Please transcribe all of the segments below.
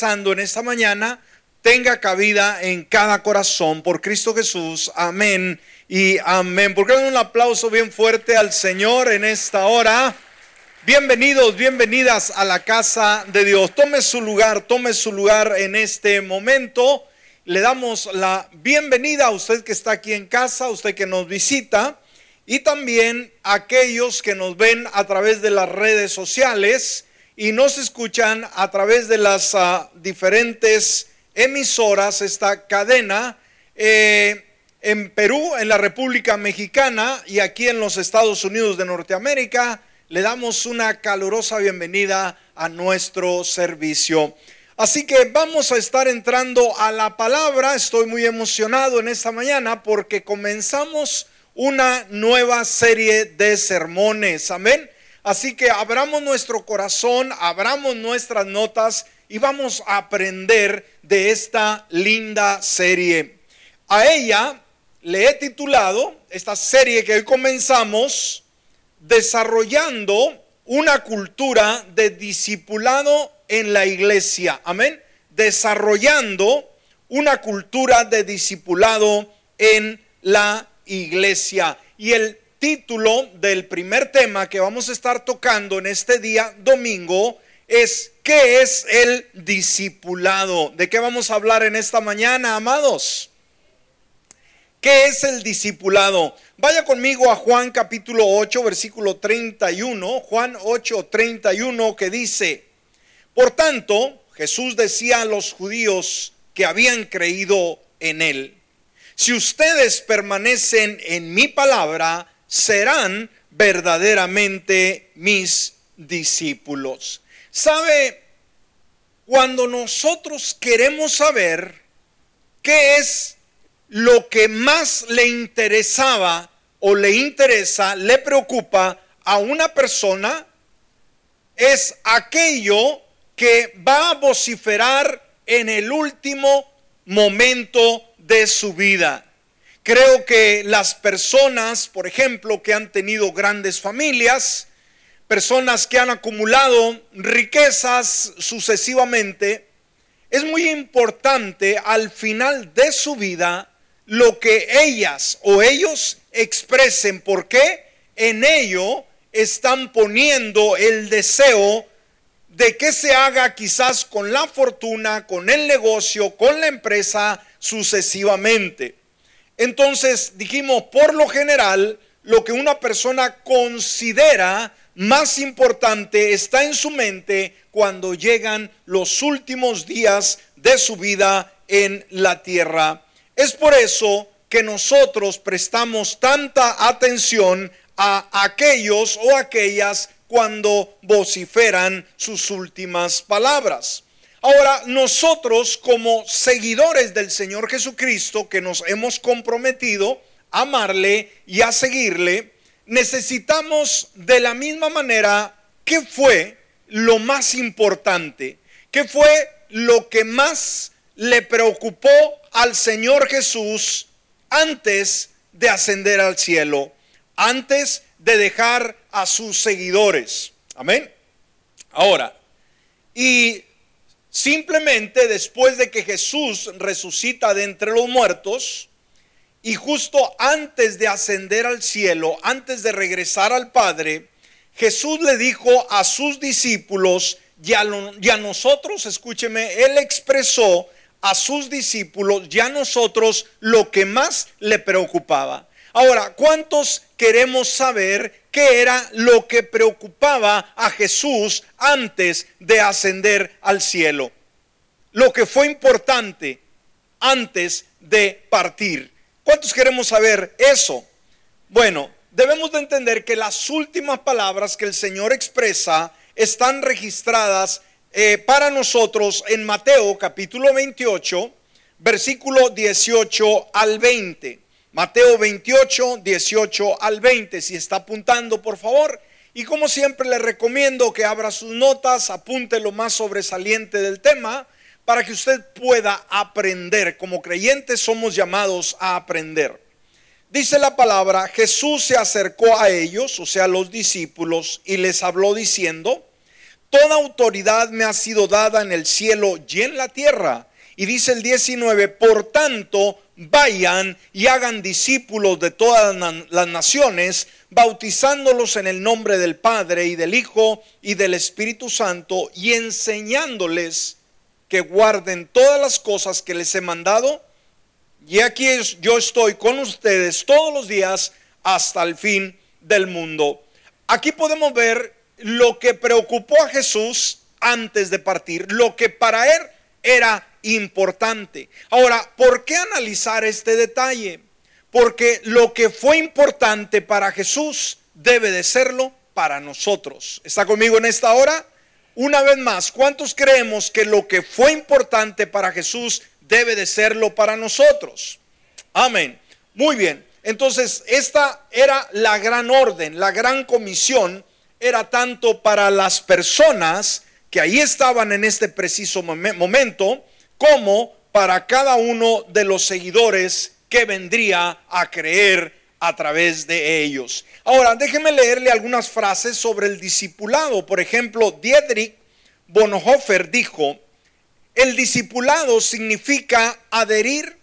en esta mañana tenga cabida en cada corazón por Cristo Jesús. Amén y amén. ¿Por qué un aplauso bien fuerte al Señor en esta hora? Bienvenidos, bienvenidas a la casa de Dios. Tome su lugar, tome su lugar en este momento. Le damos la bienvenida a usted que está aquí en casa, a usted que nos visita y también a aquellos que nos ven a través de las redes sociales y nos escuchan a través de las ah, diferentes emisoras, esta cadena eh, en Perú, en la República Mexicana y aquí en los Estados Unidos de Norteamérica. Le damos una calurosa bienvenida a nuestro servicio. Así que vamos a estar entrando a la palabra. Estoy muy emocionado en esta mañana porque comenzamos una nueva serie de sermones. Amén. Así que abramos nuestro corazón, abramos nuestras notas y vamos a aprender de esta linda serie. A ella le he titulado, esta serie que hoy comenzamos, desarrollando una cultura de discipulado en la iglesia. Amén. Desarrollando una cultura de discipulado en la iglesia. Y el título del primer tema que vamos a estar tocando en este día domingo es ¿qué es el discipulado? ¿De qué vamos a hablar en esta mañana, amados? ¿Qué es el discipulado? Vaya conmigo a Juan capítulo 8, versículo 31, Juan 8, 31, que dice, por tanto, Jesús decía a los judíos que habían creído en él, si ustedes permanecen en mi palabra, serán verdaderamente mis discípulos. ¿Sabe? Cuando nosotros queremos saber qué es lo que más le interesaba o le interesa, le preocupa a una persona, es aquello que va a vociferar en el último momento de su vida. Creo que las personas, por ejemplo, que han tenido grandes familias, personas que han acumulado riquezas sucesivamente, es muy importante al final de su vida lo que ellas o ellos expresen, porque en ello están poniendo el deseo de que se haga quizás con la fortuna, con el negocio, con la empresa sucesivamente. Entonces dijimos, por lo general, lo que una persona considera más importante está en su mente cuando llegan los últimos días de su vida en la tierra. Es por eso que nosotros prestamos tanta atención a aquellos o aquellas cuando vociferan sus últimas palabras. Ahora, nosotros como seguidores del Señor Jesucristo, que nos hemos comprometido a amarle y a seguirle, necesitamos de la misma manera qué fue lo más importante, qué fue lo que más le preocupó al Señor Jesús antes de ascender al cielo, antes de dejar a sus seguidores. Amén. Ahora, y Simplemente después de que Jesús resucita de entre los muertos y justo antes de ascender al cielo, antes de regresar al Padre, Jesús le dijo a sus discípulos y a, nosotros, escúcheme, Él expresó a sus discípulos y a nosotros lo que más le preocupaba. Ahora, ¿cuántos queremos saber qué era lo que preocupaba a Jesús antes de ascender al cielo? Lo que fue importante antes de partir. ¿Cuántos queremos saber eso? Bueno, debemos de entender que las últimas palabras que el Señor expresa están registradas eh, para nosotros en Mateo capítulo 28, versículo 18 al 20. Mateo 28, 18 al 20. Si está apuntando, por favor. Y como siempre le recomiendo que abra sus notas, apunte lo más sobresaliente del tema para que usted pueda aprender. Como creyentes somos llamados a aprender. Dice la palabra, Jesús se acercó a ellos, o sea, a los discípulos, y les habló diciendo, toda autoridad me ha sido dada en el cielo y en la tierra. Y dice el 19, por tanto, vayan y hagan discípulos de todas las naciones, bautizándolos en el nombre del Padre y del Hijo y del Espíritu Santo y enseñándoles que guarden todas las cosas que les he mandado. Y aquí yo estoy con ustedes todos los días hasta el fin del mundo. Aquí podemos ver lo que preocupó a Jesús antes de partir, lo que para él era importante. Ahora, ¿por qué analizar este detalle? Porque lo que fue importante para Jesús debe de serlo para nosotros. ¿Está conmigo en esta hora? Una vez más, ¿cuántos creemos que lo que fue importante para Jesús debe de serlo para nosotros? Amén. Muy bien. Entonces, esta era la gran orden, la gran comisión era tanto para las personas que ahí estaban en este preciso momento, como para cada uno de los seguidores que vendría a creer a través de ellos. Ahora, déjenme leerle algunas frases sobre el discipulado. Por ejemplo, Diedrich Bonhoeffer dijo, el discipulado significa adherir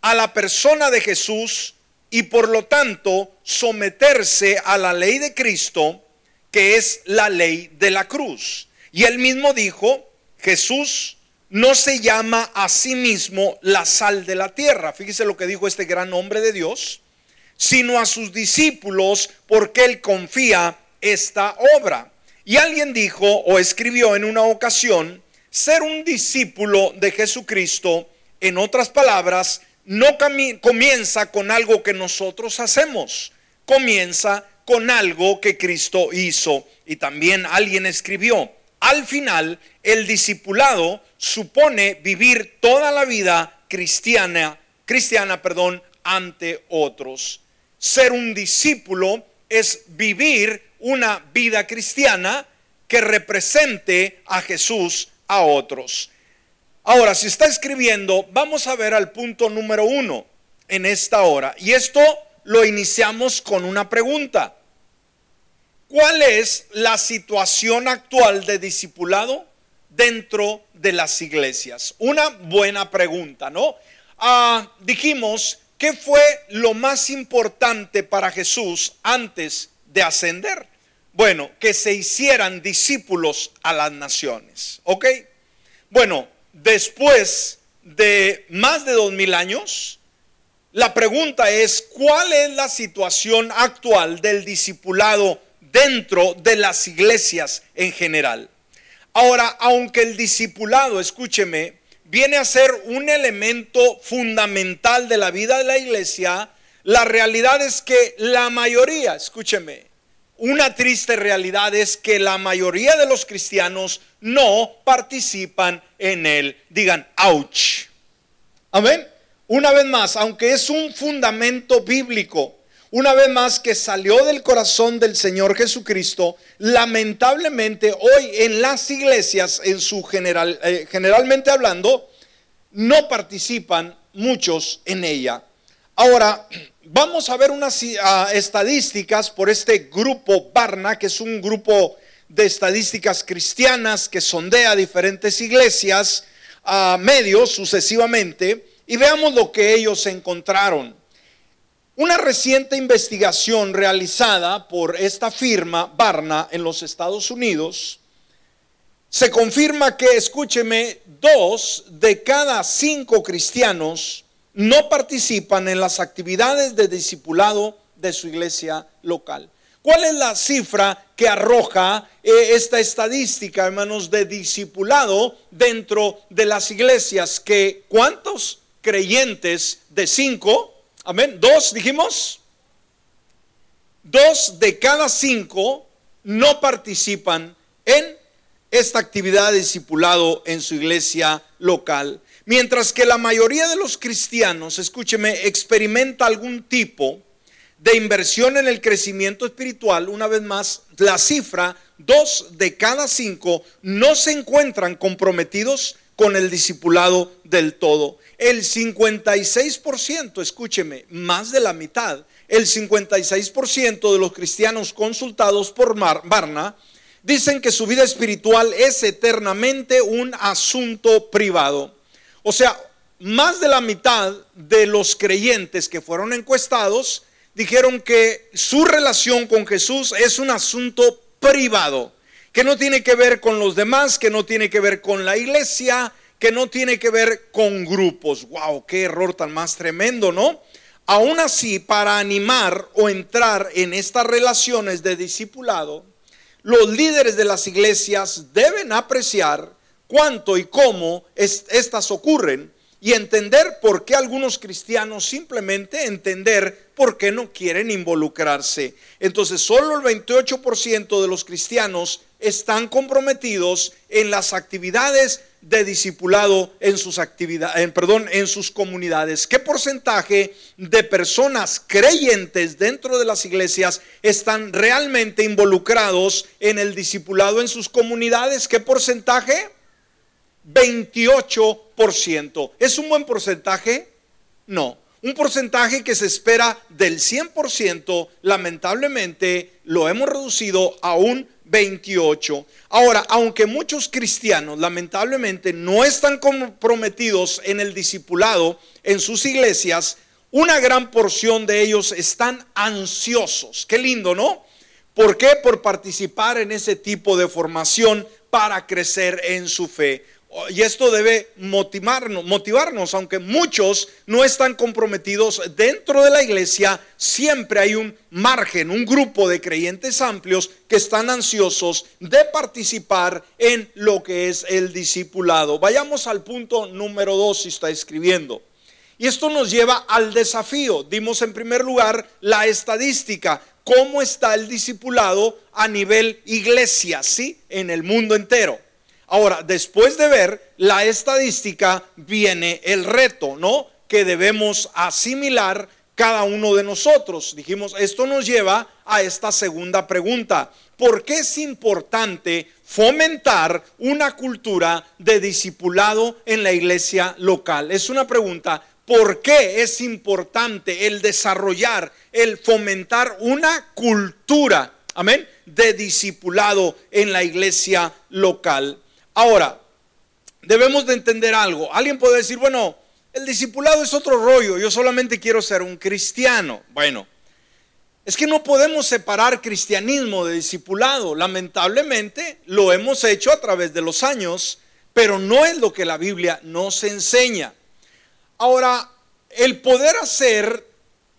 a la persona de Jesús y por lo tanto someterse a la ley de Cristo, que es la ley de la cruz. Y él mismo dijo, Jesús no se llama a sí mismo la sal de la tierra. Fíjese lo que dijo este gran hombre de Dios, sino a sus discípulos porque él confía esta obra. Y alguien dijo o escribió en una ocasión, ser un discípulo de Jesucristo, en otras palabras, no comienza con algo que nosotros hacemos, comienza con algo que Cristo hizo. Y también alguien escribió, al final, el discipulado supone vivir toda la vida cristiana, cristiana, perdón, ante otros. Ser un discípulo es vivir una vida cristiana que represente a Jesús a otros. Ahora, si está escribiendo, vamos a ver al punto número uno en esta hora. Y esto lo iniciamos con una pregunta. ¿Cuál es la situación actual de discipulado dentro de las iglesias? Una buena pregunta, ¿no? Ah, dijimos, ¿qué fue lo más importante para Jesús antes de ascender? Bueno, que se hicieran discípulos a las naciones, ¿ok? Bueno, después de más de dos mil años, la pregunta es, ¿cuál es la situación actual del discipulado dentro de las iglesias en general. Ahora, aunque el discipulado, escúcheme, viene a ser un elemento fundamental de la vida de la iglesia, la realidad es que la mayoría, escúcheme, una triste realidad es que la mayoría de los cristianos no participan en él. Digan, ouch. Amén. Una vez más, aunque es un fundamento bíblico, una vez más que salió del corazón del Señor Jesucristo, lamentablemente hoy en las iglesias, en su general, eh, generalmente hablando, no participan muchos en ella. Ahora, vamos a ver unas ah, estadísticas por este grupo Barna, que es un grupo de estadísticas cristianas que sondea diferentes iglesias a medios sucesivamente, y veamos lo que ellos encontraron. Una reciente investigación realizada por esta firma Barna en los Estados Unidos se confirma que, escúcheme, dos de cada cinco cristianos no participan en las actividades de discipulado de su iglesia local. ¿Cuál es la cifra que arroja eh, esta estadística, hermanos, de discipulado dentro de las iglesias? Que cuántos creyentes de cinco Amén. Dos, dijimos. Dos de cada cinco no participan en esta actividad de discipulado en su iglesia local. Mientras que la mayoría de los cristianos, escúcheme, experimenta algún tipo de inversión en el crecimiento espiritual, una vez más, la cifra, dos de cada cinco no se encuentran comprometidos con el discipulado del todo. El 56%, escúcheme, más de la mitad, el 56% de los cristianos consultados por Barna dicen que su vida espiritual es eternamente un asunto privado. O sea, más de la mitad de los creyentes que fueron encuestados dijeron que su relación con Jesús es un asunto privado, que no tiene que ver con los demás, que no tiene que ver con la iglesia, que no tiene que ver con grupos. ¡Wow! ¡Qué error tan más tremendo, ¿no? Aún así, para animar o entrar en estas relaciones de discipulado, los líderes de las iglesias deben apreciar cuánto y cómo estas ocurren y entender por qué algunos cristianos simplemente entender por qué no quieren involucrarse. Entonces, solo el 28% de los cristianos están comprometidos en las actividades de discipulado en sus actividades, perdón, en sus comunidades. ¿Qué porcentaje de personas creyentes dentro de las iglesias están realmente involucrados en el discipulado en sus comunidades? ¿Qué porcentaje? 28%. ¿Es un buen porcentaje? No. Un porcentaje que se espera del 100%, lamentablemente lo hemos reducido a un 28. Ahora, aunque muchos cristianos lamentablemente no están comprometidos en el discipulado en sus iglesias, una gran porción de ellos están ansiosos. Qué lindo, ¿no? ¿Por qué? Por participar en ese tipo de formación para crecer en su fe. Y esto debe motivarnos, motivarnos, aunque muchos no están comprometidos dentro de la iglesia, siempre hay un margen, un grupo de creyentes amplios que están ansiosos de participar en lo que es el discipulado. Vayamos al punto número dos si está escribiendo. Y esto nos lleva al desafío. Dimos en primer lugar la estadística, cómo está el discipulado a nivel iglesia, ¿sí? En el mundo entero. Ahora, después de ver la estadística, viene el reto, ¿no? Que debemos asimilar cada uno de nosotros. Dijimos, esto nos lleva a esta segunda pregunta. ¿Por qué es importante fomentar una cultura de discipulado en la iglesia local? Es una pregunta. ¿Por qué es importante el desarrollar, el fomentar una cultura, amén, de discipulado en la iglesia local? Ahora, debemos de entender algo. Alguien puede decir, bueno, el discipulado es otro rollo, yo solamente quiero ser un cristiano. Bueno, es que no podemos separar cristianismo de discipulado. Lamentablemente lo hemos hecho a través de los años, pero no es lo que la Biblia nos enseña. Ahora, el poder hacer,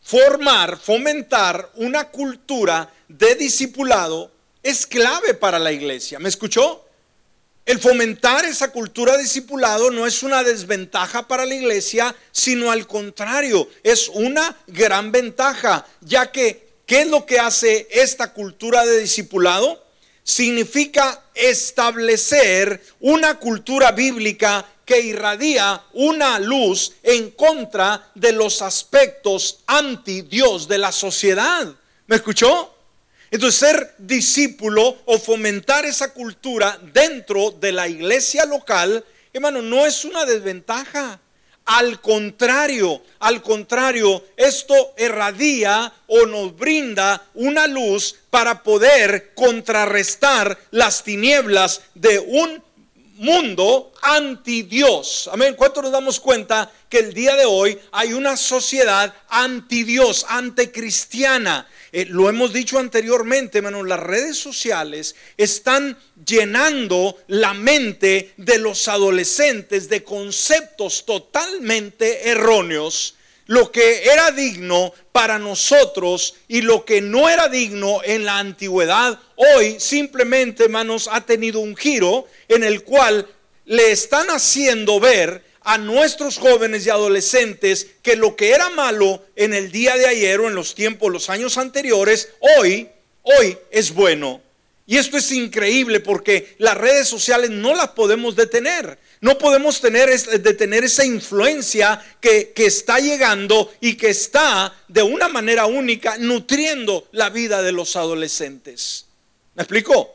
formar, fomentar una cultura de discipulado es clave para la iglesia. ¿Me escuchó? El fomentar esa cultura de discipulado no es una desventaja para la iglesia, sino al contrario, es una gran ventaja, ya que, ¿qué es lo que hace esta cultura de discipulado? Significa establecer una cultura bíblica que irradia una luz en contra de los aspectos anti Dios de la sociedad. ¿Me escuchó? Entonces, ser discípulo o fomentar esa cultura dentro de la iglesia local, hermano, no es una desventaja. Al contrario, al contrario, esto irradia o nos brinda una luz para poder contrarrestar las tinieblas de un mundo anti Dios. Amén. ¿Cuánto nos damos cuenta que el día de hoy hay una sociedad anti Dios, anticristiana? Eh, lo hemos dicho anteriormente, hermano, las redes sociales están llenando la mente de los adolescentes de conceptos totalmente erróneos. Lo que era digno para nosotros y lo que no era digno en la antigüedad, hoy simplemente, hermanos, ha tenido un giro en el cual le están haciendo ver a nuestros jóvenes y adolescentes que lo que era malo en el día de ayer o en los tiempos, los años anteriores, hoy, hoy es bueno. Y esto es increíble porque las redes sociales no las podemos detener. No podemos tener, detener esa influencia que, que está llegando y que está de una manera única nutriendo la vida de los adolescentes. ¿Me explico?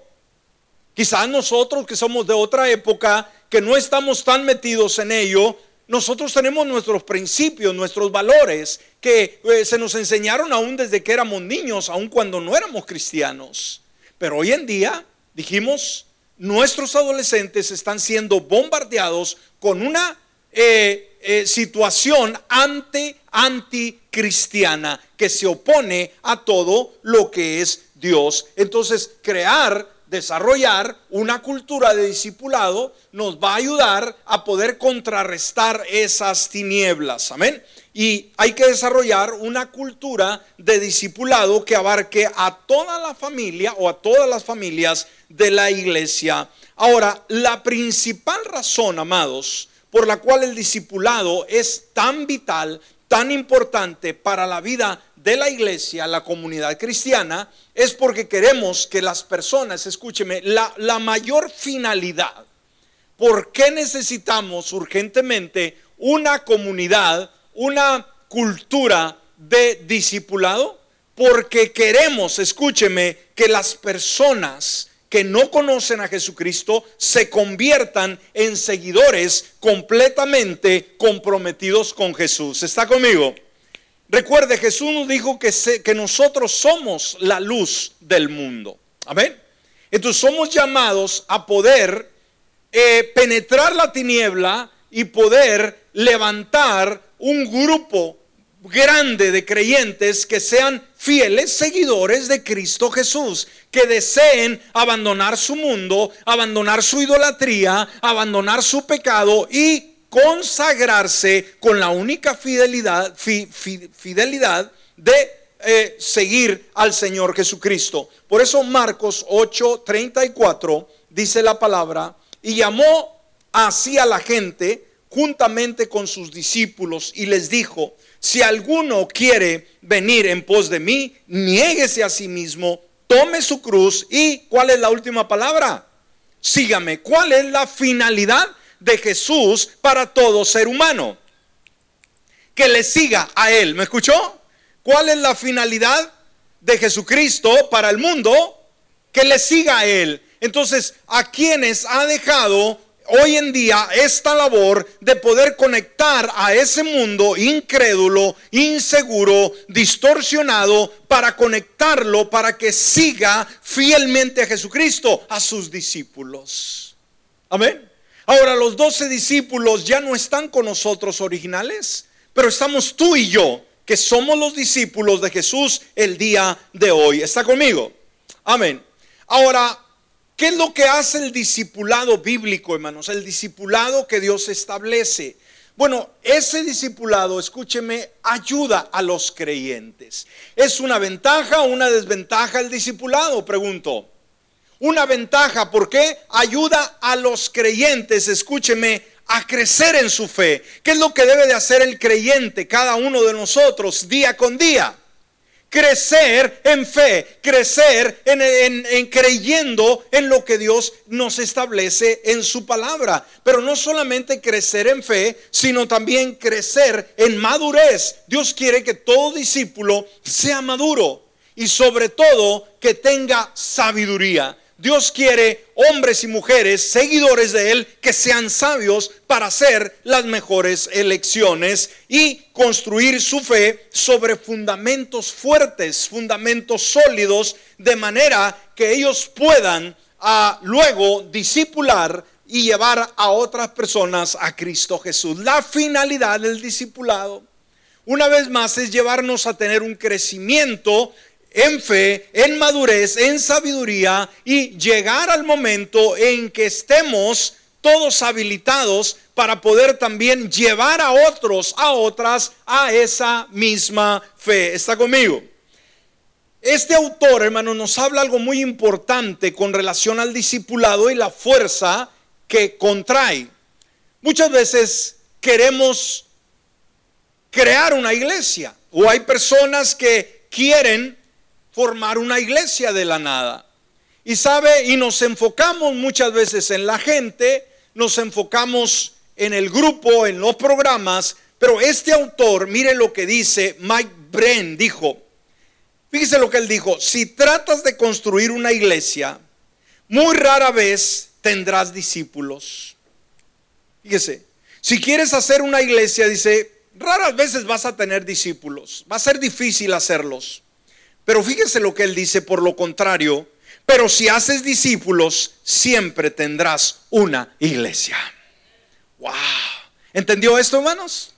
Quizás nosotros que somos de otra época que no estamos tan metidos en ello, nosotros tenemos nuestros principios, nuestros valores, que eh, se nos enseñaron aún desde que éramos niños, aun cuando no éramos cristianos. Pero hoy en día dijimos, nuestros adolescentes están siendo bombardeados con una eh, eh, situación anti, anticristiana que se opone a todo lo que es Dios. Entonces, crear desarrollar una cultura de discipulado nos va a ayudar a poder contrarrestar esas tinieblas. Amén. Y hay que desarrollar una cultura de discipulado que abarque a toda la familia o a todas las familias de la iglesia. Ahora, la principal razón, amados, por la cual el discipulado es tan vital, tan importante para la vida de la iglesia, la comunidad cristiana, es porque queremos que las personas, escúcheme, la, la mayor finalidad, ¿por qué necesitamos urgentemente una comunidad, una cultura de discipulado? Porque queremos, escúcheme, que las personas que no conocen a Jesucristo se conviertan en seguidores completamente comprometidos con Jesús. ¿Está conmigo? Recuerde, Jesús nos dijo que, que nosotros somos la luz del mundo. Amén. Entonces somos llamados a poder eh, penetrar la tiniebla y poder levantar un grupo grande de creyentes que sean fieles seguidores de Cristo Jesús, que deseen abandonar su mundo, abandonar su idolatría, abandonar su pecado y consagrarse con la única fidelidad, fidelidad de eh, seguir al Señor Jesucristo. Por eso Marcos 8:34 dice la palabra, y llamó así a la gente juntamente con sus discípulos y les dijo, si alguno quiere venir en pos de mí, niéguese a sí mismo, tome su cruz y ¿cuál es la última palabra? Sígame. ¿Cuál es la finalidad de Jesús para todo ser humano? Que le siga a Él. ¿Me escuchó? ¿Cuál es la finalidad de Jesucristo para el mundo? Que le siga a Él. Entonces, a quienes ha dejado hoy en día esta labor de poder conectar a ese mundo incrédulo, inseguro, distorsionado, para conectarlo, para que siga fielmente a Jesucristo, a sus discípulos. Amén. Ahora los doce discípulos ya no están con nosotros originales, pero estamos tú y yo, que somos los discípulos de Jesús el día de hoy. ¿Está conmigo? Amén. Ahora, ¿Qué es lo que hace el discipulado bíblico, hermanos? El discipulado que Dios establece. Bueno, ese discipulado, escúcheme, ayuda a los creyentes. ¿Es una ventaja o una desventaja el discipulado? Pregunto. Una ventaja, ¿por qué? Ayuda a los creyentes, escúcheme, a crecer en su fe. ¿Qué es lo que debe de hacer el creyente, cada uno de nosotros, día con día? crecer en fe, crecer en, creyendo en lo que Dios nos establece en su palabra. Pero no solamente crecer en fe, sino también crecer en madurez. Dios quiere que todo discípulo sea maduro y sobre todo que tenga sabiduría. Dios quiere hombres y mujeres, seguidores de Él, que sean sabios para hacer las mejores elecciones y construir su fe sobre fundamentos fuertes, fundamentos sólidos, de manera que ellos puedan a, ah, luego discipular y llevar a otras personas a Cristo Jesús. La finalidad del discipulado, una vez más, es llevarnos a tener un crecimiento en fe, en madurez, en sabiduría y llegar al momento en que estemos todos habilitados para poder también llevar a otros, a otras, a esa misma fe. ¿Está conmigo? Este autor, hermano, nos habla algo muy importante con relación al discipulado y la fuerza que contrae. Muchas veces queremos crear una iglesia o hay personas que quieren formar una iglesia de la nada. Y sabe, y nos enfocamos muchas veces en la gente, nos enfocamos en el grupo, en los programas, pero este autor, mire lo que dice Mike Bren, dijo, fíjese lo que él dijo, si tratas de construir una iglesia, muy rara vez tendrás discípulos. Fíjese, si quieres hacer una iglesia, dice, raras veces vas a tener discípulos, va a ser difícil hacerlos. Pero fíjese lo que él dice, por lo contrario, Pero si haces discípulos, siempre tendrás una iglesia. Wow. ¿Entendió esto, hermanos?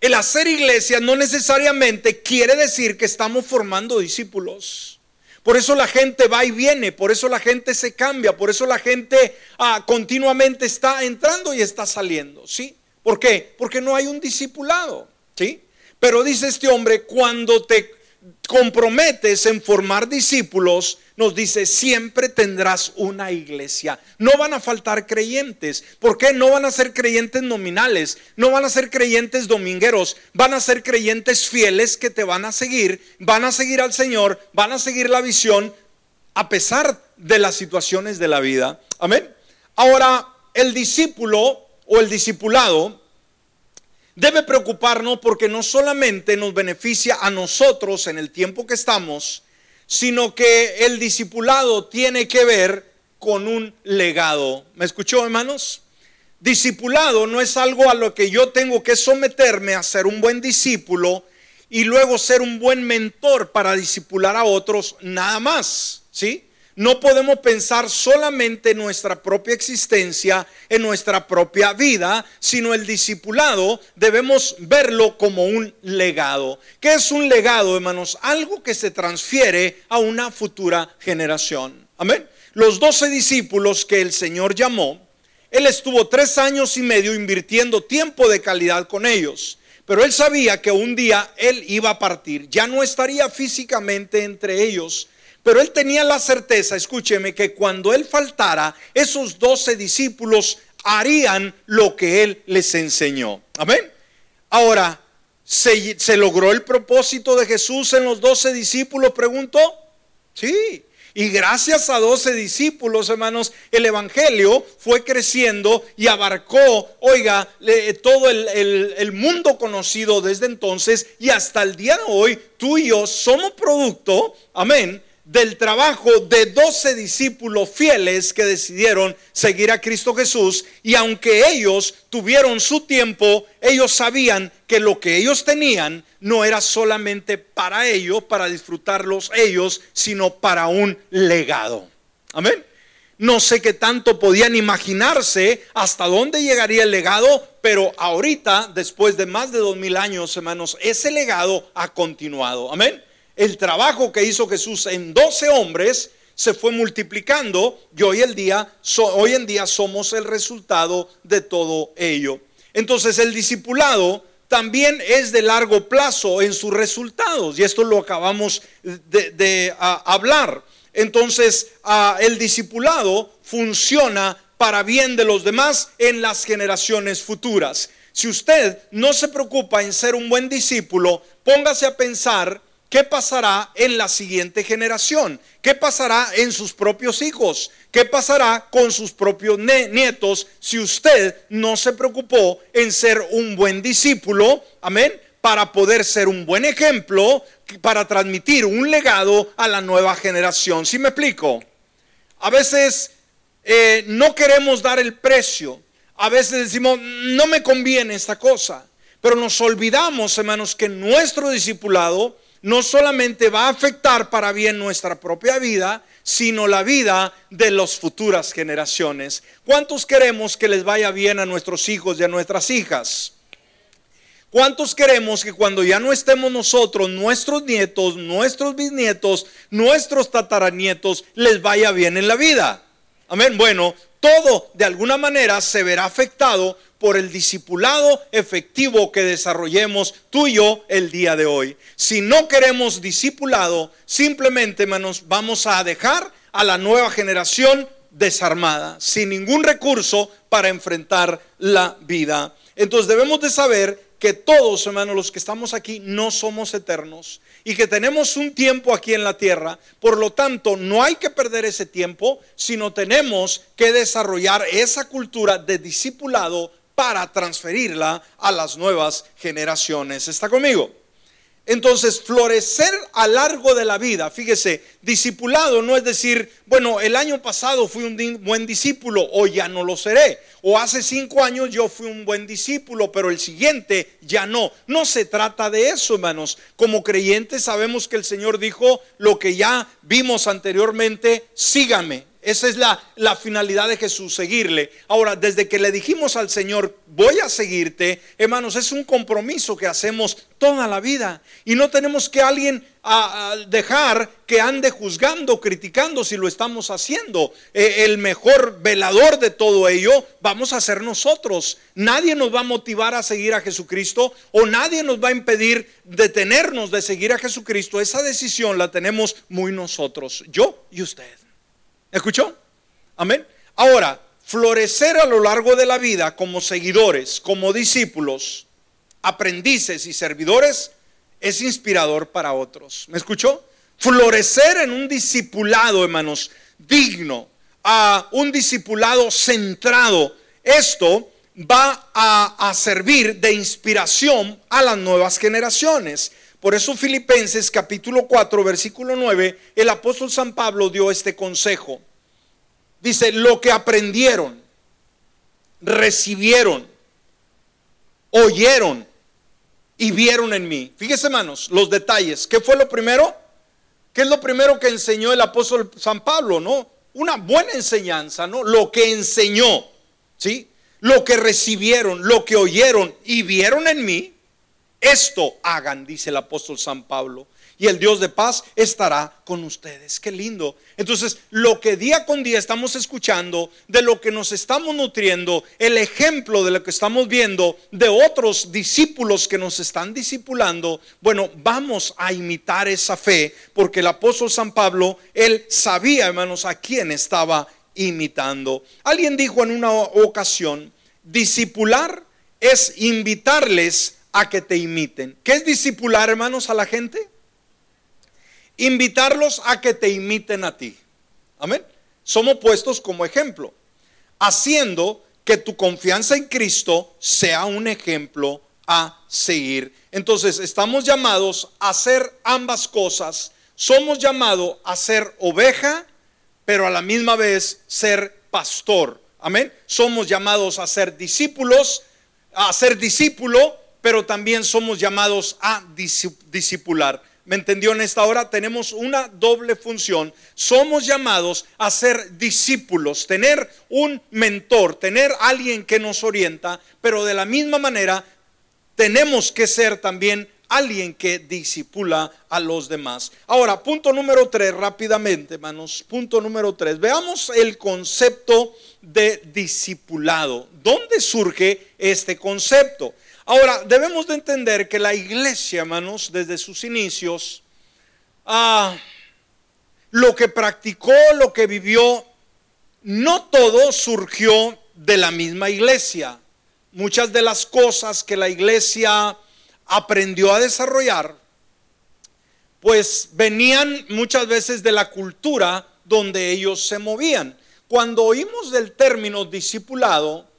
El hacer iglesia no necesariamente quiere decir que estamos formando discípulos. Por eso la gente va y viene, por eso la gente se cambia, por eso la gente ah, continuamente está entrando y está saliendo, ¿sí? ¿Por qué? Porque no hay un discipulado, ¿sí? Pero dice este hombre, cuando te comprometes en formar discípulos, nos dice, siempre tendrás una iglesia. No van a faltar creyentes. ¿Por qué? No van a ser creyentes nominales, no van a ser creyentes domingueros, van a ser creyentes fieles que te van a seguir, van a seguir al Señor, van a seguir la visión a pesar de las situaciones de la vida. Amén. Ahora, el discípulo o el discipulado debe preocuparnos porque no solamente nos beneficia a nosotros en el tiempo que estamos, sino que el discipulado tiene que ver con un legado. ¿Me escuchó, hermanos? Discipulado no es algo a lo que yo tengo que someterme a ser un buen discípulo y luego ser un buen mentor para discipular a otros, nada más, ¿sí? No podemos pensar solamente en nuestra propia existencia, en nuestra propia vida, sino el discipulado debemos verlo como un legado. ¿Qué es un legado, hermanos? Algo que se transfiere a una futura generación. Amén. Los doce discípulos que el Señor llamó, Él estuvo tres años y medio invirtiendo tiempo de calidad con ellos. Pero él sabía que un día él iba a partir, ya no estaría físicamente entre ellos, pero él tenía la certeza, escúcheme, que cuando él faltara, esos doce discípulos harían lo que él les enseñó. Amén. Ahora, ¿se, ¿se, logró el propósito de Jesús en los doce discípulos? Preguntó. Sí. Y gracias a doce discípulos, hermanos, el Evangelio fue creciendo y abarcó, oiga, todo el mundo conocido desde entonces y hasta el día de hoy, tú y yo somos producto, amén, del trabajo de doce discípulos fieles que decidieron seguir a Cristo Jesús y aunque ellos tuvieron su tiempo, ellos sabían que lo que ellos tenían no era solamente para ellos, para disfrutarlos ellos, sino para un legado. Amén. No sé qué tanto podían imaginarse hasta dónde llegaría el legado, pero ahorita, después de más de dos mil años, hermanos, ese legado ha continuado. Amén el trabajo que hizo Jesús en 12 hombres se fue multiplicando y hoy, el día, hoy en día somos el resultado de todo ello. Entonces el discipulado también es de largo plazo en sus resultados y esto lo acabamos de, hablar. Entonces el discipulado funciona para bien de los demás en las generaciones futuras. Si usted no se preocupa en ser un buen discípulo, póngase a pensar ¿Qué pasará en la siguiente generación? ¿Qué pasará en sus propios hijos? ¿Qué pasará con sus propios nietos si usted no se preocupó en ser un buen discípulo? Amén. Para poder ser un buen ejemplo, para transmitir un legado a la nueva generación. ¿Sí me explico? A veces eh, no queremos dar el precio. A veces decimos, no me conviene esta cosa. Pero nos olvidamos, hermanos, que nuestro discipulado no solamente va a afectar para bien nuestra propia vida, sino la vida de las futuras generaciones. ¿Cuántos queremos que les vaya bien a nuestros hijos y a nuestras hijas? ¿Cuántos queremos que cuando ya no estemos nosotros, nuestros nietos, nuestros bisnietos, nuestros tataranietos, les vaya bien en la vida? Amén. Bueno, todo de alguna manera se verá afectado por el discipulado efectivo que desarrollemos tú y yo el día de hoy. Si no queremos discipulado, simplemente hermanos, vamos a dejar a la nueva generación desarmada, sin ningún recurso para enfrentar la vida. Entonces debemos de saber que todos, hermanos, los que estamos aquí, no somos eternos y que tenemos un tiempo aquí en la tierra. Por lo tanto, no hay que perder ese tiempo, sino tenemos que desarrollar esa cultura de discipulado para transferirla a las nuevas generaciones. ¿Está conmigo? Entonces, florecer a largo de la vida, fíjese, discipulado no es decir, bueno, el año pasado fui un buen discípulo, o ya no lo seré, o hace cinco años yo fui un buen discípulo, pero el siguiente ya no. No se trata de eso, hermanos. Como creyentes sabemos que el Señor dijo lo que ya vimos anteriormente, sígame. Esa es la, finalidad de Jesús, seguirle. Ahora, desde que le dijimos al Señor, voy a seguirte, hermanos, es un compromiso que hacemos toda la vida. Y no tenemos que alguien a, dejar que ande juzgando, criticando si lo estamos haciendo. Eh, el mejor velador de todo ello vamos a ser nosotros. Nadie nos va a motivar a seguir a Jesucristo o nadie nos va a impedir detenernos de seguir a Jesucristo. Esa decisión la tenemos muy nosotros, yo y usted. ¿Escuchó? Amén. Ahora, florecer a lo largo de la vida como seguidores, como discípulos, aprendices y servidores es inspirador para otros. ¿Me escuchó? Florecer en un discipulado, hermanos, digno, a un discipulado centrado. Esto va a, a, servir de inspiración a las nuevas generaciones. Por eso Filipenses capítulo 4, versículo 9, el apóstol San Pablo dio este consejo. Dice, lo que aprendieron, recibieron, oyeron y vieron en mí. Fíjese, hermanos, los detalles. ¿Qué fue lo primero? ¿Qué es lo primero que enseñó el apóstol San Pablo, no? Una buena enseñanza, ¿no? Lo que enseñó, ¿sí? Lo que recibieron, lo que oyeron y vieron en mí, esto hagan, dice el apóstol San Pablo. Y el Dios de paz estará con ustedes. Qué lindo. Entonces, lo que día con día estamos escuchando, de lo que nos estamos nutriendo, el ejemplo de lo que estamos viendo de otros discípulos que nos están discipulando, bueno, vamos a imitar esa fe, porque el apóstol San Pablo, él sabía, hermanos, a quién estaba imitando. Alguien dijo en una ocasión, discipular es invitarles a que te imiten. ¿Qué es discipular, hermanos, a la gente? Invitarlos a que te imiten a ti. Amén. Somos puestos como ejemplo, haciendo que tu confianza en Cristo sea un ejemplo a seguir. Entonces, estamos llamados a hacer ambas cosas. Somos llamados a ser oveja, pero a la misma vez ser pastor. Amén. Somos llamados a ser discípulos, a ser discípulo, pero también somos llamados a discipular. ¿Me entendió en esta hora? Tenemos una doble función. Somos llamados a ser discípulos, tener un mentor, tener alguien que nos orienta, pero de la misma manera tenemos que ser también alguien que disipula a los demás. Ahora, punto número tres, rápidamente, hermanos. Punto número tres. Veamos el concepto de discipulado. ¿Dónde surge este concepto? Ahora, debemos de entender que la iglesia, hermanos, desde sus inicios, ah, lo que practicó, lo que vivió, no todo surgió de la misma iglesia. Muchas de las cosas que la iglesia aprendió a desarrollar, pues venían muchas veces de la cultura donde ellos se movían. Cuando oímos del término discipulado,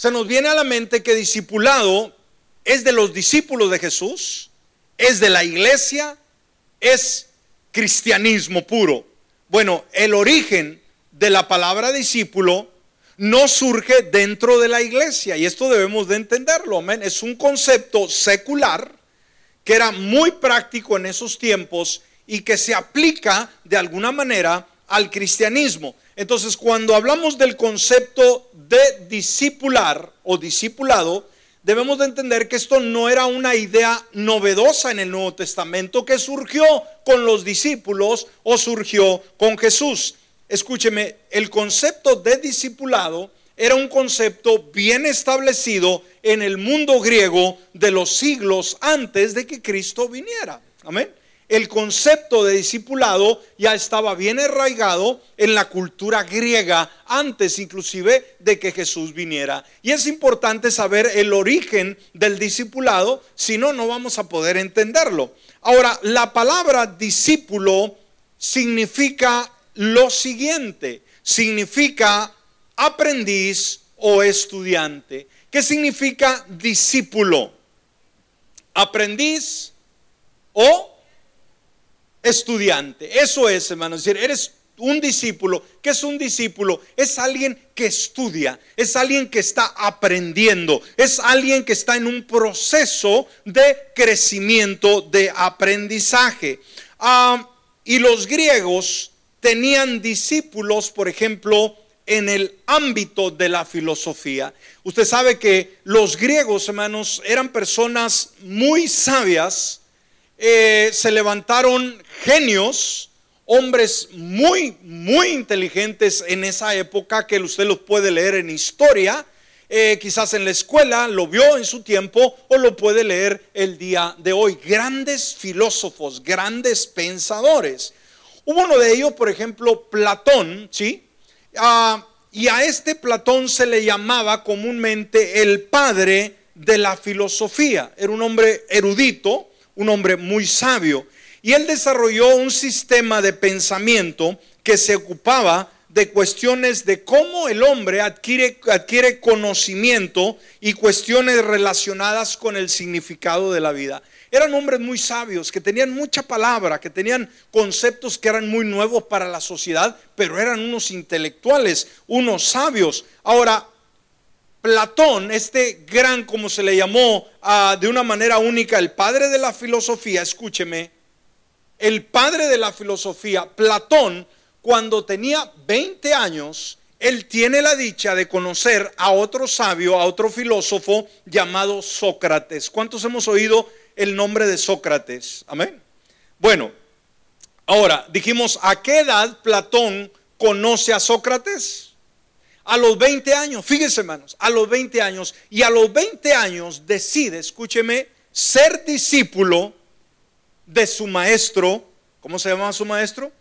se nos viene a la mente que discipulado es de los discípulos de Jesús, es de la iglesia, es cristianismo puro. Bueno, el origen de la palabra discípulo no surge dentro de la iglesia y esto debemos de entenderlo, amén. Es un concepto secular que era muy práctico en esos tiempos y que se aplica de alguna manera al cristianismo. Entonces, cuando hablamos del concepto de discipular o discipulado, debemos de entender que esto no era una idea novedosa en el Nuevo Testamento que surgió con los discípulos o surgió con Jesús. Escúcheme, el concepto de discipulado era un concepto bien establecido en el mundo griego de los siglos antes de que Cristo viniera. Amén el concepto de discipulado ya estaba bien arraigado en la cultura griega antes inclusive de que Jesús viniera. Y es importante saber el origen del discipulado, si no, no vamos a poder entenderlo. Ahora, la palabra discípulo significa lo siguiente, significa aprendiz o estudiante. ¿Qué significa discípulo? Aprendiz o estudiante. Eso es, hermano. Es decir, eres un discípulo. ¿Qué es un discípulo? Es alguien que estudia, es alguien que está aprendiendo, es alguien que está en un proceso de crecimiento, de aprendizaje. Ah, y los griegos tenían discípulos, por ejemplo, en el ámbito de la filosofía. Usted sabe que los griegos, hermanos, eran personas muy sabias, eh, se levantaron genios, hombres muy, muy inteligentes en esa época, que usted los puede leer en historia, eh, quizás en la escuela, lo vio en su tiempo o lo puede leer el día de hoy. Grandes filósofos, grandes pensadores. Hubo uno de ellos, por ejemplo, Platón, ¿sí? Ah, y a este Platón se le llamaba comúnmente el padre de la filosofía. Era un hombre erudito, un hombre muy sabio. Y él desarrolló un sistema de pensamiento que se ocupaba de cuestiones de cómo el hombre adquiere, adquiere conocimiento y cuestiones relacionadas con el significado de la vida. Eran hombres muy sabios, que tenían mucha palabra, que tenían conceptos que eran muy nuevos para la sociedad, pero eran unos intelectuales, unos sabios. Ahora, Platón, este gran, como se le llamó ah, de una manera única, el padre de la filosofía, escúcheme, el padre de la filosofía, Platón, cuando tenía 20 años, él tiene la dicha de conocer a otro sabio, a otro filósofo llamado Sócrates. ¿Cuántos hemos oído el nombre de Sócrates? Amén. Bueno, ahora dijimos, ¿a qué edad Platón conoce a Sócrates? A los 20 años, fíjense hermanos, a los 20 años. Y a los 20 años decide, escúcheme, ser discípulo de su maestro. ¿Cómo se llamaba su maestro?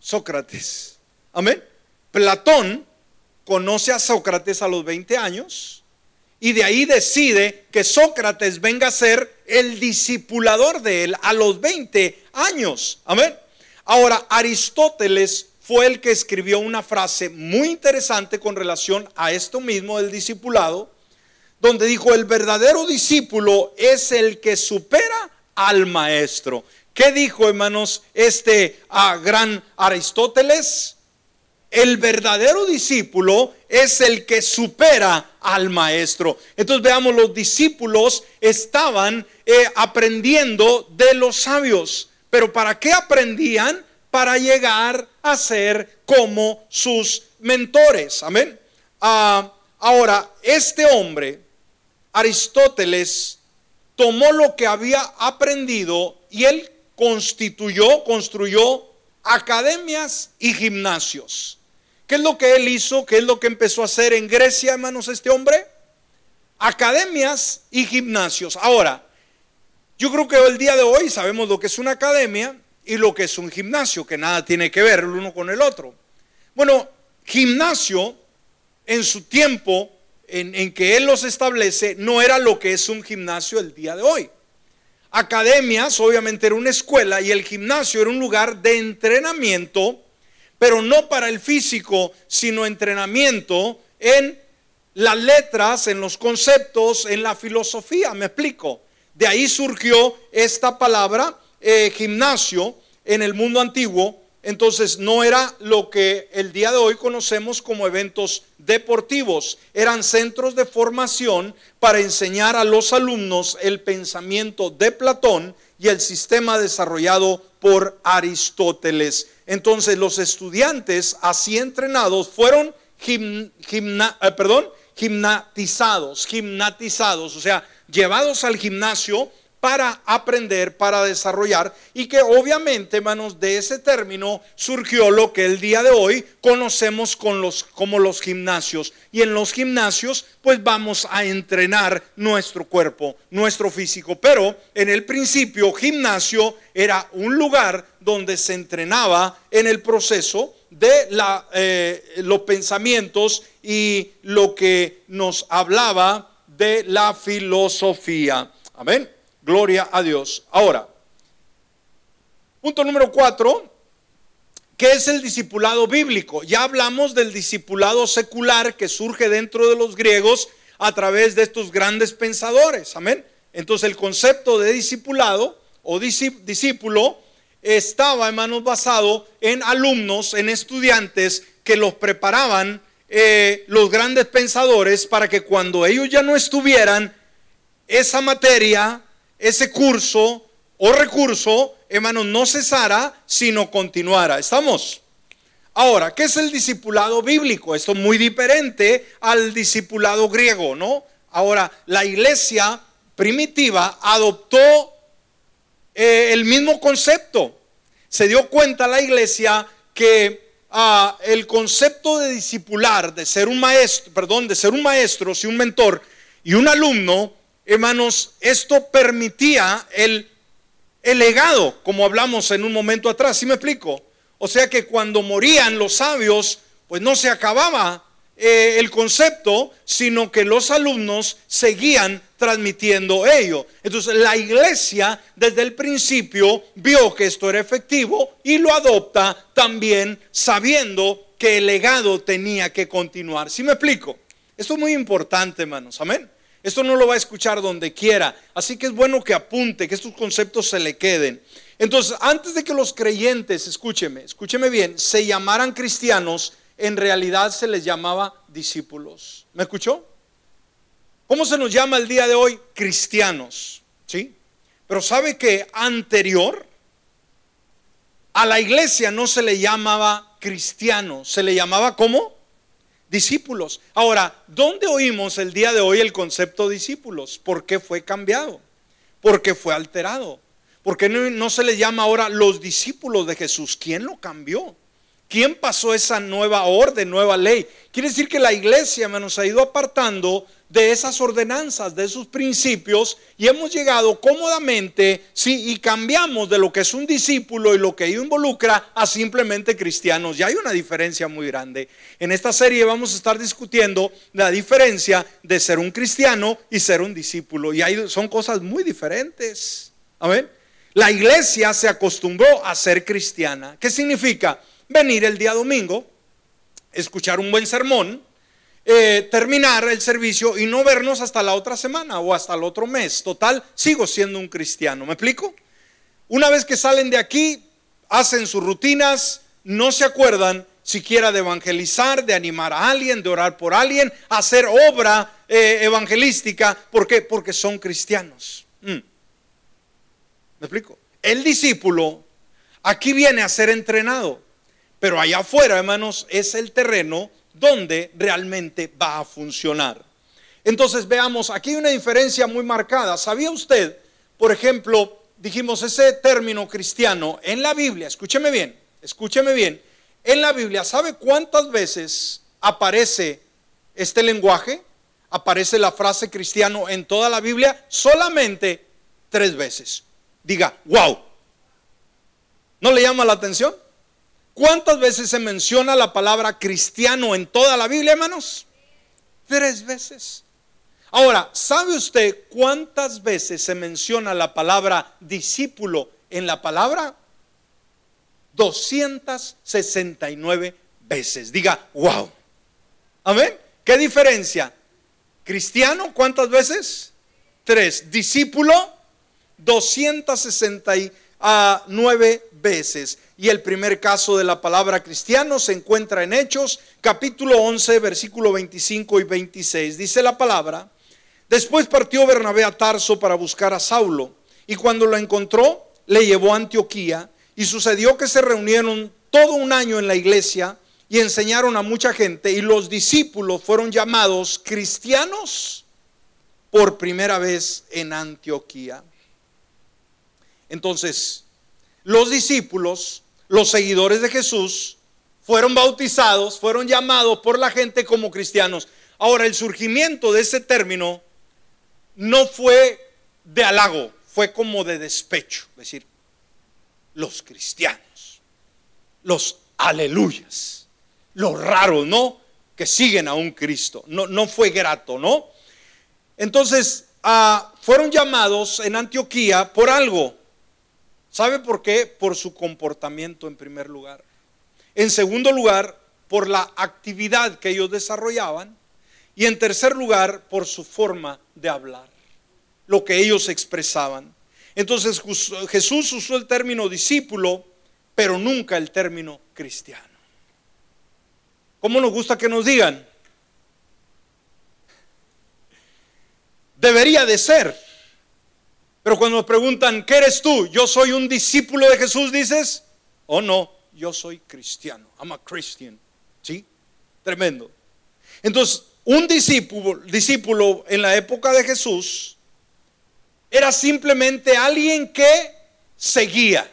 Sócrates. Amén. Platón conoce a Sócrates a los 20 años y de ahí decide que Sócrates venga a ser el discipulador de él a los 20 años. Amén. Ahora, Aristóteles fue el que escribió una frase muy interesante con relación a esto mismo del discipulado, donde dijo, el verdadero discípulo es el que supera al maestro. ¿Qué dijo, hermanos, este ah, gran Aristóteles? El verdadero discípulo es el que supera al maestro. Entonces veamos, los discípulos estaban eh, aprendiendo de los sabios. Pero ¿para qué aprendían? Para llegar a ser como sus mentores. Amén. Ah, ahora, este hombre, Aristóteles, tomó lo que había aprendido y él constituyó, construyó academias y gimnasios. ¿Qué es lo que él hizo? ¿Qué es lo que empezó a hacer en Grecia, hermanos, este hombre? Academias y gimnasios. Ahora, yo creo que el día de hoy sabemos lo que es una academia y lo que es un gimnasio, que nada tiene que ver el uno con el otro. Bueno, gimnasio en su tiempo en, que Él los establece no era lo que es un gimnasio el día de hoy. Academias, obviamente, era una escuela y el gimnasio era un lugar de entrenamiento, pero no para el físico, sino entrenamiento en las letras, en los conceptos, en la filosofía. Me explico. De ahí surgió esta palabra eh, gimnasio en el mundo antiguo entonces no era lo que el día de hoy conocemos como eventos deportivos, eran centros de formación para enseñar a los alumnos el pensamiento de Platón y el sistema desarrollado por Aristóteles. Entonces los estudiantes así entrenados fueron eh, perdón, gimnatizados, gimnatizados, o sea, llevados al gimnasio para aprender, para desarrollar y que obviamente, hermanos, de ese término surgió lo que el día de hoy conocemos con los, como los gimnasios. Y en los gimnasios, pues vamos a entrenar nuestro cuerpo, nuestro físico. Pero en el principio, gimnasio era un lugar donde se entrenaba en el proceso de eh, los pensamientos y lo que nos hablaba de la filosofía. Amén. Gloria a Dios. Ahora, punto número cuatro, ¿qué es el discipulado bíblico? Ya hablamos del discipulado secular que surge dentro de los griegos a través de estos grandes pensadores. Amén. Entonces el concepto de discipulado o discípulo estaba, hermanos, basado en alumnos, en estudiantes que los preparaban eh, los grandes pensadores para que cuando ellos ya no estuvieran, esa materia, ese curso o recurso, hermanos, no cesara, sino continuara. ¿Estamos? Ahora, ¿qué es el discipulado bíblico? Esto es muy diferente al discipulado griego, ¿no? Ahora, la iglesia primitiva adoptó eh, el mismo concepto. Se dio cuenta la iglesia que ah, el concepto de discipular, de ser un maestro, perdón, de ser un maestro, si un mentor y un alumno, hermanos, esto permitía el, el legado, como hablamos en un momento atrás, ¿sí me explico? O sea que cuando morían los sabios, pues no se acababa eh, el concepto, sino que los alumnos seguían transmitiendo ello. Entonces la iglesia desde el principio vio que esto era efectivo y lo adopta también sabiendo que el legado tenía que continuar. ¿Sí me explico? Esto es muy importante, hermanos. Amén. Esto no lo va a escuchar donde quiera. Así que es bueno que apunte, que estos conceptos se le queden. Entonces, antes de que los creyentes, escúcheme, escúcheme bien, se llamaran cristianos, en realidad se les llamaba discípulos. ¿Me escuchó? ¿Cómo se nos llama el día de hoy? Cristianos. ¿Sí? Pero sabe que anterior a la iglesia no se le llamaba cristiano, se le llamaba ¿cómo? Discípulos. Ahora, ¿dónde oímos el día de hoy el concepto discípulos? ¿Por qué fue cambiado? Porque fue alterado. ¿Por qué no, se le llama ahora los discípulos de Jesús? ¿Quién lo cambió? ¿Quién pasó esa nueva orden, nueva ley? Quiere decir que la iglesia, nos ha ido apartando de esas ordenanzas, de esos principios, y hemos llegado cómodamente, sí, y cambiamos de lo que es un discípulo y lo que involucra a simplemente cristianos. Ya hay una diferencia muy grande. En esta serie vamos a estar discutiendo la diferencia de ser un cristiano y ser un discípulo, y hay, son cosas muy diferentes. Amén. La iglesia se acostumbró a ser cristiana. ¿Qué significa? venir el día domingo, escuchar un buen sermón, eh, terminar el servicio y no vernos hasta la otra semana o hasta el otro mes. Total, sigo siendo un cristiano. ¿Me explico? Una vez que salen de aquí, hacen sus rutinas, no se acuerdan siquiera de evangelizar, de animar a alguien, de orar por alguien, hacer obra eh, evangelística. ¿Por qué? Porque son cristianos. Mm. ¿Me explico? El discípulo aquí viene a ser entrenado. Pero allá afuera, hermanos, es el terreno donde realmente va a funcionar. Entonces veamos, aquí hay una diferencia muy marcada. ¿Sabía usted, por ejemplo, dijimos ese término cristiano en la Biblia? Escúcheme bien, escúcheme bien. En la Biblia, ¿sabe cuántas veces aparece este lenguaje? Aparece la frase cristiano en toda la Biblia solamente tres veces. Diga, wow. ¿No le llama la atención? ¿Cuántas veces se menciona la palabra cristiano en toda la Biblia, hermanos? Tres veces. Ahora, ¿sabe usted cuántas veces se menciona la palabra discípulo en la palabra? 269 veces. Diga, wow. Amén. ¿Qué diferencia? Cristiano, ¿cuántas veces? Tres. Discípulo, 269 veces. Y el primer caso de la palabra cristiano se encuentra en Hechos, capítulo 11, versículo 25 y 26. Dice la palabra, después partió Bernabé a Tarso para buscar a Saulo, y cuando lo encontró, le llevó a Antioquía, y sucedió que se reunieron todo un año en la iglesia y enseñaron a mucha gente, y los discípulos fueron llamados cristianos por primera vez en Antioquía. Entonces, los discípulos, los seguidores de Jesús, fueron bautizados, fueron llamados por la gente como cristianos. Ahora, el surgimiento de ese término no fue de halago, fue como de despecho, es decir, los cristianos, los aleluyas, los raros, ¿no? Que siguen a un Cristo. No, no fue grato, ¿no? Entonces, ah, fueron llamados en Antioquía por algo. ¿Sabe por qué? Por su comportamiento en primer lugar. En segundo lugar, por la actividad que ellos desarrollaban. Y en tercer lugar, por su forma de hablar. lo que ellos expresaban. Entonces Jesús usó el término discípulo, pero nunca el término cristiano. ¿Cómo nos gusta que nos digan? Debería de ser. Pero cuando nos preguntan, ¿qué eres tú? Yo soy un discípulo de Jesús, dices, oh no, yo soy cristiano. I'm a Christian. ¿Sí? Tremendo. Entonces, un discípulo, discípulo en la época de Jesús era simplemente alguien que seguía,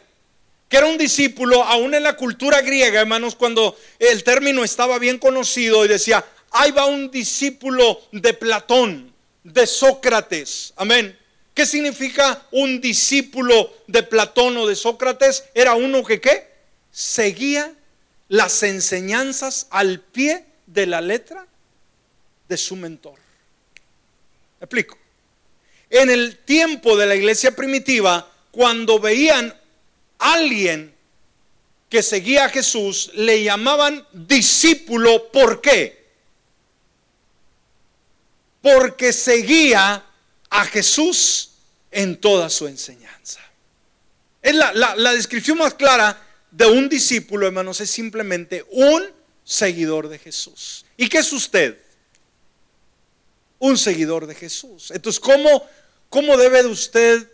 que era un discípulo, aún en la cultura griega, hermanos, cuando el término estaba bien conocido y decía, ahí va un discípulo de Platón, de Sócrates, amén. ¿Qué significa un discípulo de Platón o de Sócrates? Era uno que qué? Seguía las enseñanzas al pie de la letra de su mentor. ¿Me explico? En el tiempo de la iglesia primitiva, cuando veían a alguien que seguía a Jesús, le llamaban discípulo. ¿Por qué? Porque seguía a Jesús en toda su enseñanza. Es la, descripción más clara de un discípulo, hermanos, es simplemente un seguidor de Jesús. ¿Y qué es usted? Un seguidor de Jesús. Entonces, ¿cómo, cómo debe de usted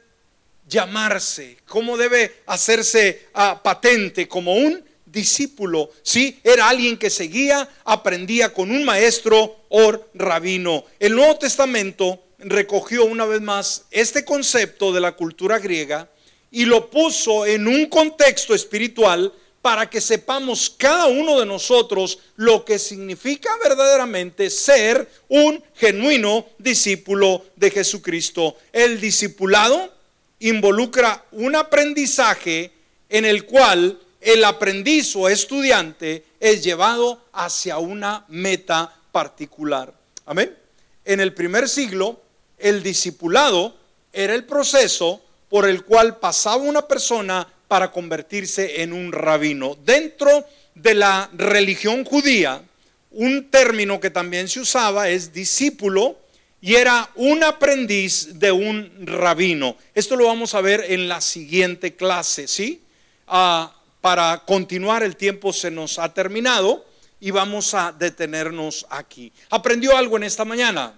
llamarse? ¿Cómo debe hacerse ah, patente como un discípulo? Sí, era alguien que seguía, aprendía con un maestro o rabino. El Nuevo Testamento recogió una vez más este concepto de la cultura griega y lo puso en un contexto espiritual para que sepamos cada uno de nosotros lo que significa verdaderamente ser un genuino discípulo de Jesucristo. El discipulado involucra un aprendizaje en el cual el aprendiz o estudiante es llevado hacia una meta particular. Amén. En el primer siglo, el discipulado era el proceso por el cual pasaba una persona para convertirse en un rabino. Dentro de la religión judía, un término que también se usaba es discípulo y era un aprendiz de un rabino. Esto lo vamos a ver en la siguiente clase, ¿sí? Ah, para continuar, el tiempo se nos ha terminado y vamos a detenernos aquí. ¿Aprendió algo en esta mañana?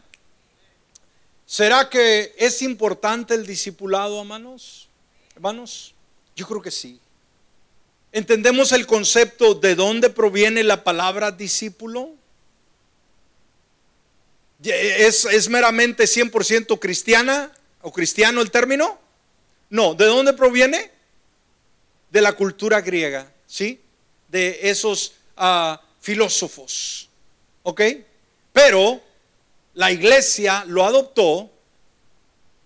¿Será que es importante el discipulado, hermanos? Hermanos, yo creo que sí. ¿Entendemos el concepto de dónde proviene la palabra discípulo? ¿Es, es meramente 100% cristiana o cristiano el término? No, ¿de dónde proviene? De la cultura griega, ¿sí? De esos ah, filósofos, ¿ok? Pero la iglesia lo adoptó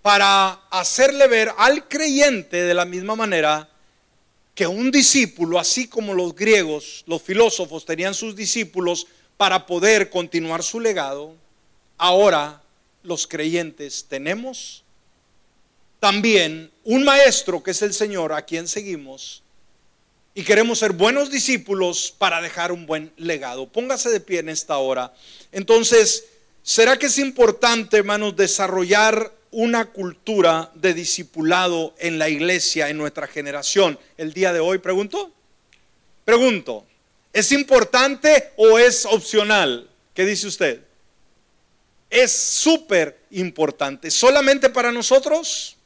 para hacerle ver al creyente de la misma manera que un discípulo, así como los griegos, los filósofos tenían sus discípulos para poder continuar su legado, ahora los creyentes tenemos también un maestro que es el Señor a quien seguimos y queremos ser buenos discípulos para dejar un buen legado. Póngase de pie en esta hora. Entonces, ¿Será que es importante, hermanos, desarrollar una cultura de discipulado en la iglesia, en nuestra generación? El día de hoy, pregunto. Pregunto, ¿es importante o es opcional? ¿Qué dice usted? Es súper importante. ¿Solamente para nosotros?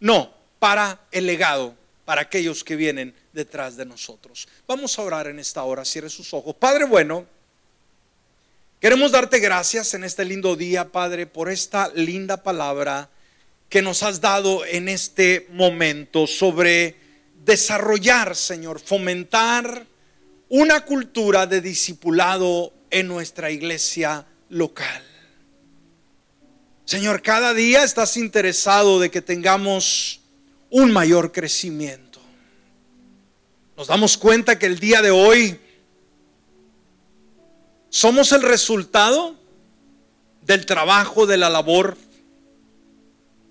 No, para el legado, para aquellos que vienen detrás de nosotros. Vamos a orar en esta hora. Cierre sus ojos. Padre bueno. Queremos darte gracias en este lindo día, Padre, por esta linda palabra que nos has dado en este momento sobre desarrollar, Señor, fomentar una cultura de discipulado en nuestra iglesia local. Señor, cada día estás interesado de que tengamos un mayor crecimiento. Nos damos cuenta que el día de hoy somos el resultado del trabajo, de la labor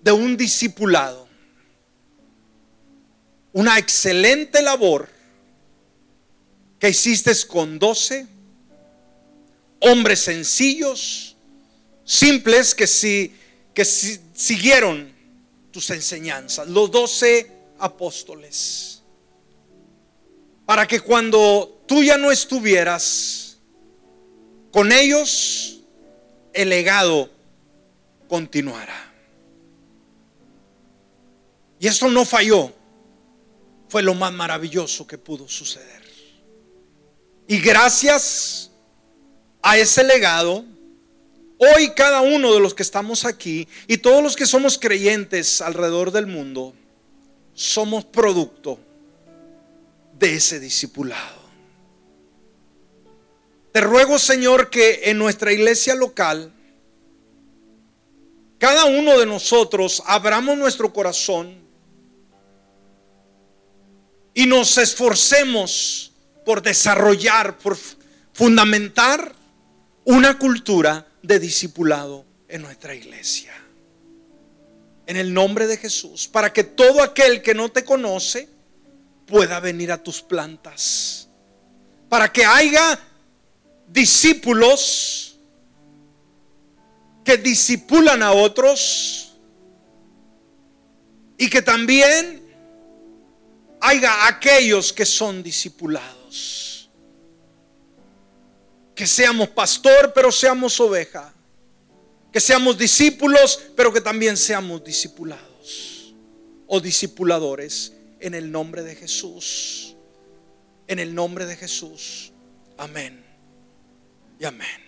de un discipulado. Una excelente labor que hiciste con doce hombres sencillos, simples, que si que siguieron tus enseñanzas, los doce apóstoles, para que cuando tú ya no estuvieras con ellos, el legado continuara. Y esto no falló, fue lo más maravilloso que pudo suceder. Y gracias a ese legado, Hoy cada uno de los que estamos aquí y todos los que somos creyentes alrededor del mundo, somos producto de ese discipulado. Te ruego, Señor, que en nuestra iglesia local, cada uno de nosotros abramos nuestro corazón y nos esforcemos por desarrollar, por fundamentar una cultura de discipulado en nuestra iglesia. En el nombre de Jesús, para que todo aquel que no te conoce pueda venir a tus plantas. Para que haya discípulos que disipulan a otros y que también haya aquellos que son discipulados que seamos pastor, pero seamos oveja. Que seamos discípulos, pero que también seamos discipulados o discipuladores en el nombre de Jesús. En el nombre de Jesús. Amén. Y amén.